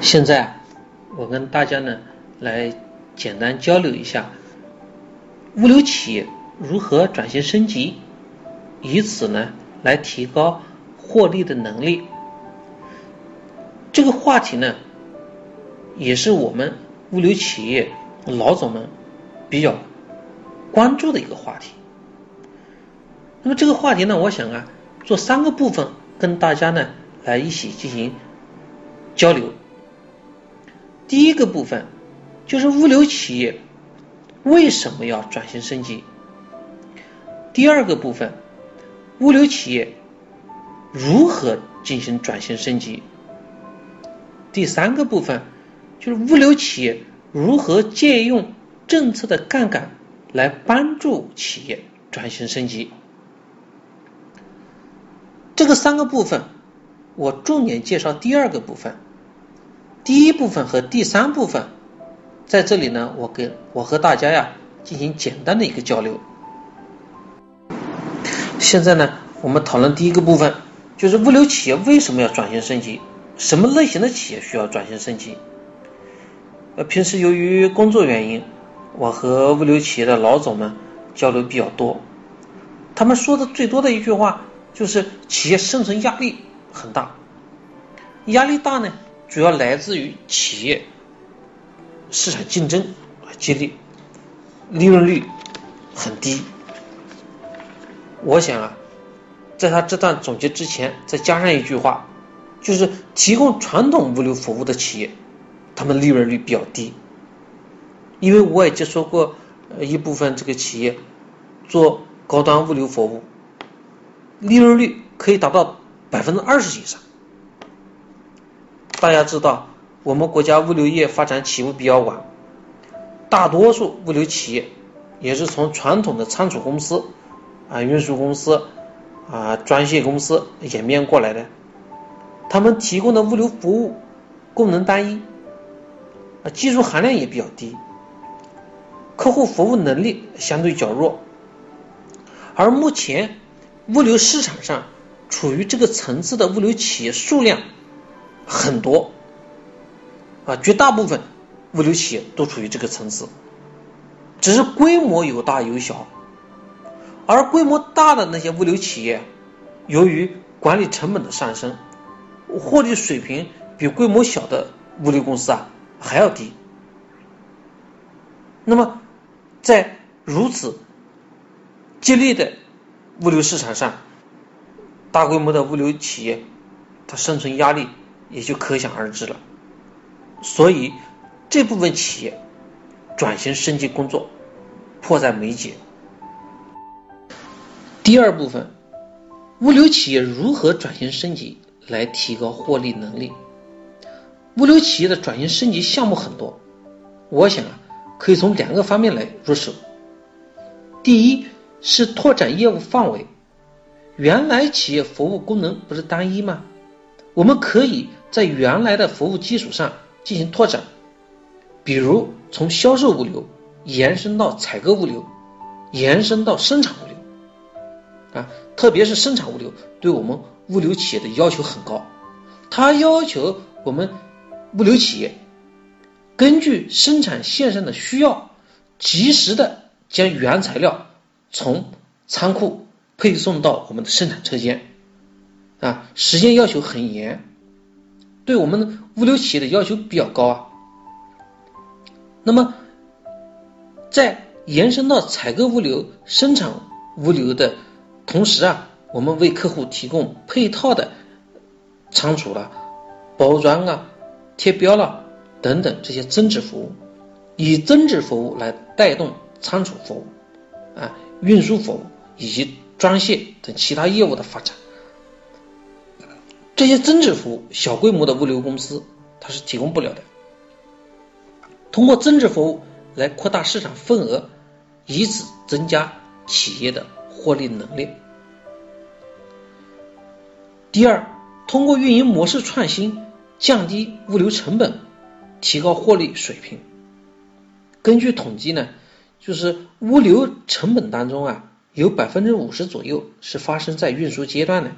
现在，我跟大家呢来简单交流一下物流企业如何转型升级，以此呢来提高获利的能力。这个话题呢，也是我们物流企业老总们比较关注的一个话题。那么这个话题呢，我想啊，做三个部分跟大家呢来一起进行交流。第一个部分就是物流企业为什么要转型升级？第二个部分，物流企业如何进行转型升级？第三个部分就是物流企业如何借用政策的杠杆来帮助企业转型升级？这个三个部分，我重点介绍第二个部分。第一部分和第三部分，在这里呢，我跟我和大家呀进行简单的一个交流。现在呢，我们讨论第一个部分，就是物流企业为什么要转型升级？什么类型的企业需要转型升级？呃，平时由于工作原因，我和物流企业的老总们交流比较多，他们说的最多的一句话就是企业生存压力很大，压力大呢。主要来自于企业市场竞争激烈，利润率很低。我想啊，在他这段总结之前，再加上一句话，就是提供传统物流服务的企业，他们利润率比较低。因为我也接触过一部分这个企业做高端物流服务，利润率可以达到百分之二十以上。大家知道，我们国家物流业发展起步比较晚，大多数物流企业也是从传统的仓储公司、啊运输公司、啊装卸公司演变过来的。他们提供的物流服务功能单一，啊技术含量也比较低，客户服务能力相对较弱。而目前物流市场上处于这个层次的物流企业数量。很多啊，绝大部分物流企业都处于这个层次，只是规模有大有小，而规模大的那些物流企业，由于管理成本的上升，获利水平比规模小的物流公司啊还要低。那么，在如此激烈的物流市场上，大规模的物流企业，它生存压力。也就可想而知了，所以这部分企业转型升级工作迫在眉睫。第二部分，物流企业如何转型升级来提高获利能力？物流企业的转型升级项目很多，我想啊，可以从两个方面来入手。第一是拓展业务范围，原来企业服务功能不是单一吗？我们可以。在原来的服务基础上进行拓展，比如从销售物流延伸到采购物流，延伸到生产物流，啊，特别是生产物流对我们物流企业的要求很高，它要求我们物流企业根据生产线上的需要，及时的将原材料从仓库配送到我们的生产车间，啊，时间要求很严。对我们物流企业的要求比较高啊。那么，在延伸到采购物流、生产物流的同时啊，我们为客户提供配套的仓储了、包装啊、贴标了等等这些增值服务，以增值服务来带动仓储服务、啊运输服务以及装卸等其他业务的发展。这些增值服务，小规模的物流公司它是提供不了的。通过增值服务来扩大市场份额，以此增加企业的获利能力。第二，通过运营模式创新，降低物流成本，提高获利水平。根据统计呢，就是物流成本当中啊，有百分之五十左右是发生在运输阶段的，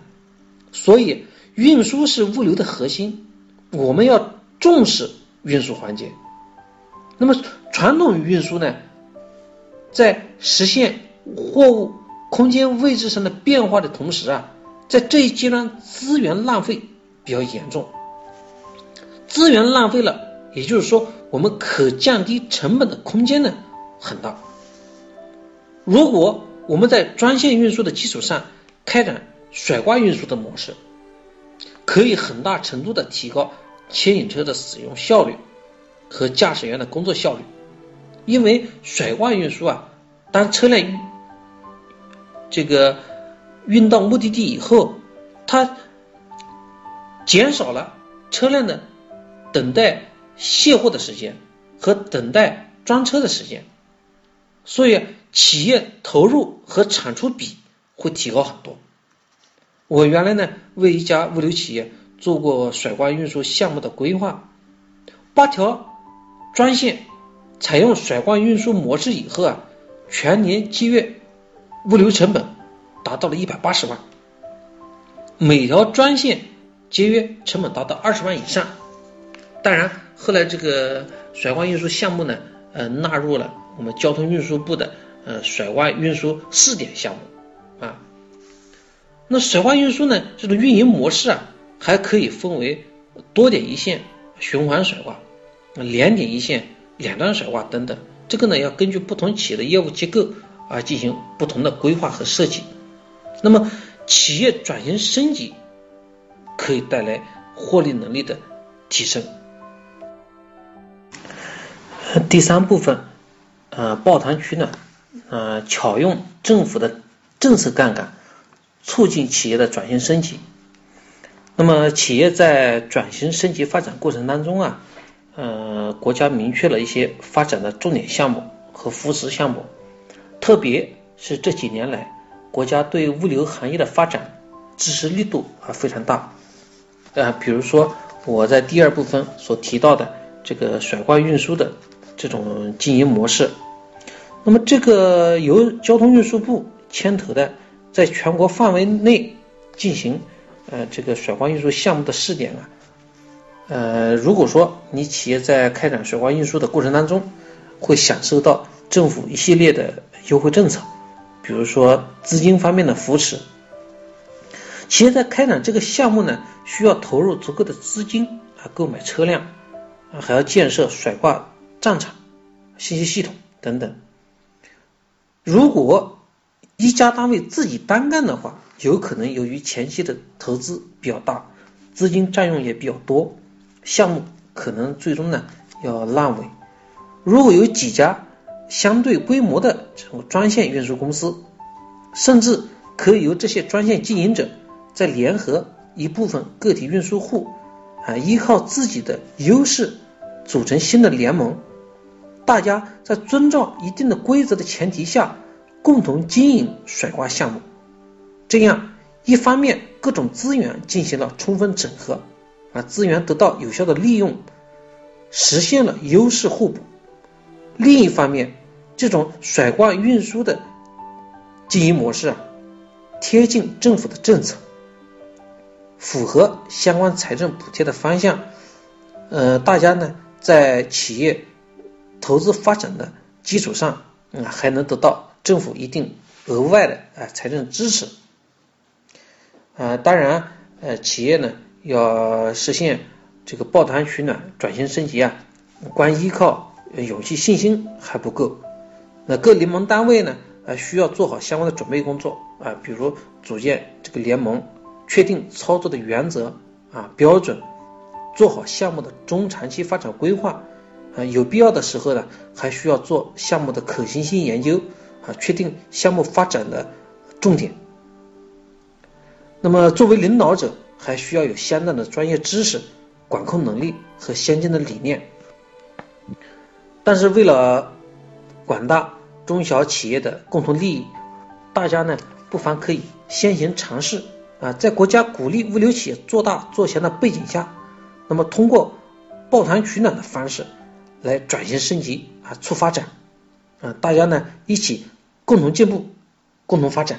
所以运输是物流的核心，我们要重视运输环节。那么传统运输呢，在实现货物空间位置上的变化的同时啊，在这一阶段资源浪费比较严重。资源浪费了，也就是说我们可降低成本的空间呢很大。如果我们在专线运输的基础上开展甩挂运输的模式，可以很大程度的提高牵引车的使用效率。和驾驶员的工作效率，因为甩挂运输啊，当车辆这个运到目的地以后，它减少了车辆的等待卸货的时间和等待装车的时间，所以企业投入和产出比会提高很多。我原来呢为一家物流企业做过甩挂运输项目的规划，八条。专线采用甩挂运输模式以后啊，全年节约物流成本达到了一百八十万，每条专线节约成本达到二十万以上。当然，后来这个甩挂运输项目呢，呃，纳入了我们交通运输部的呃甩挂运输试点项目啊。那甩挂运输呢，这种运营模式啊，还可以分为多点一线、循环甩挂。两点一线、两端甩挂等等，这个呢要根据不同企业的业务结构啊进行不同的规划和设计。那么企业转型升级可以带来获利能力的提升。第三部分，呃，抱团取暖，呃，巧用政府的政策杠杆，促进企业的转型升级。那么企业在转型升级发展过程当中啊。呃，国家明确了一些发展的重点项目和扶持项目，特别是这几年来，国家对物流行业的发展支持力度啊非常大。啊，比如说我在第二部分所提到的这个甩挂运输的这种经营模式，那么这个由交通运输部牵头的，在全国范围内进行呃这个甩挂运输项目的试点啊。呃，如果说你企业在开展水挂运输的过程当中，会享受到政府一系列的优惠政策，比如说资金方面的扶持，企业在开展这个项目呢，需要投入足够的资金啊，购买车辆啊，还要建设甩挂站场、信息系统等等。如果一家单位自己单干的话，有可能由于前期的投资比较大，资金占用也比较多。项目可能最终呢要烂尾。如果有几家相对规模的这种专线运输公司，甚至可以由这些专线经营者再联合一部分个体运输户啊，依靠自己的优势组成新的联盟，大家在遵照一定的规则的前提下，共同经营甩挂项目。这样一方面各种资源进行了充分整合。啊，资源得到有效的利用，实现了优势互补。另一方面，这种甩挂运输的经营模式啊，贴近政府的政策，符合相关财政补贴的方向。呃，大家呢在企业投资发展的基础上，啊，还能得到政府一定额外的啊财政支持。啊，当然，呃，企业呢。要实现这个抱团取暖、转型升级啊，光依靠勇气、信心还不够。那各联盟单位呢，啊，需要做好相关的准备工作啊，比如组建这个联盟，确定操作的原则啊、标准，做好项目的中长期发展规划，啊，有必要的时候呢，还需要做项目的可行性研究啊，确定项目发展的重点。那么作为领导者，还需要有相当的专业知识、管控能力和先进的理念。但是为了广大中小企业的共同利益，大家呢不妨可以先行尝试啊，在国家鼓励物流企业做大做强的背景下，那么通过抱团取暖的方式来转型升级啊，促发展啊，大家呢一起共同进步，共同发展。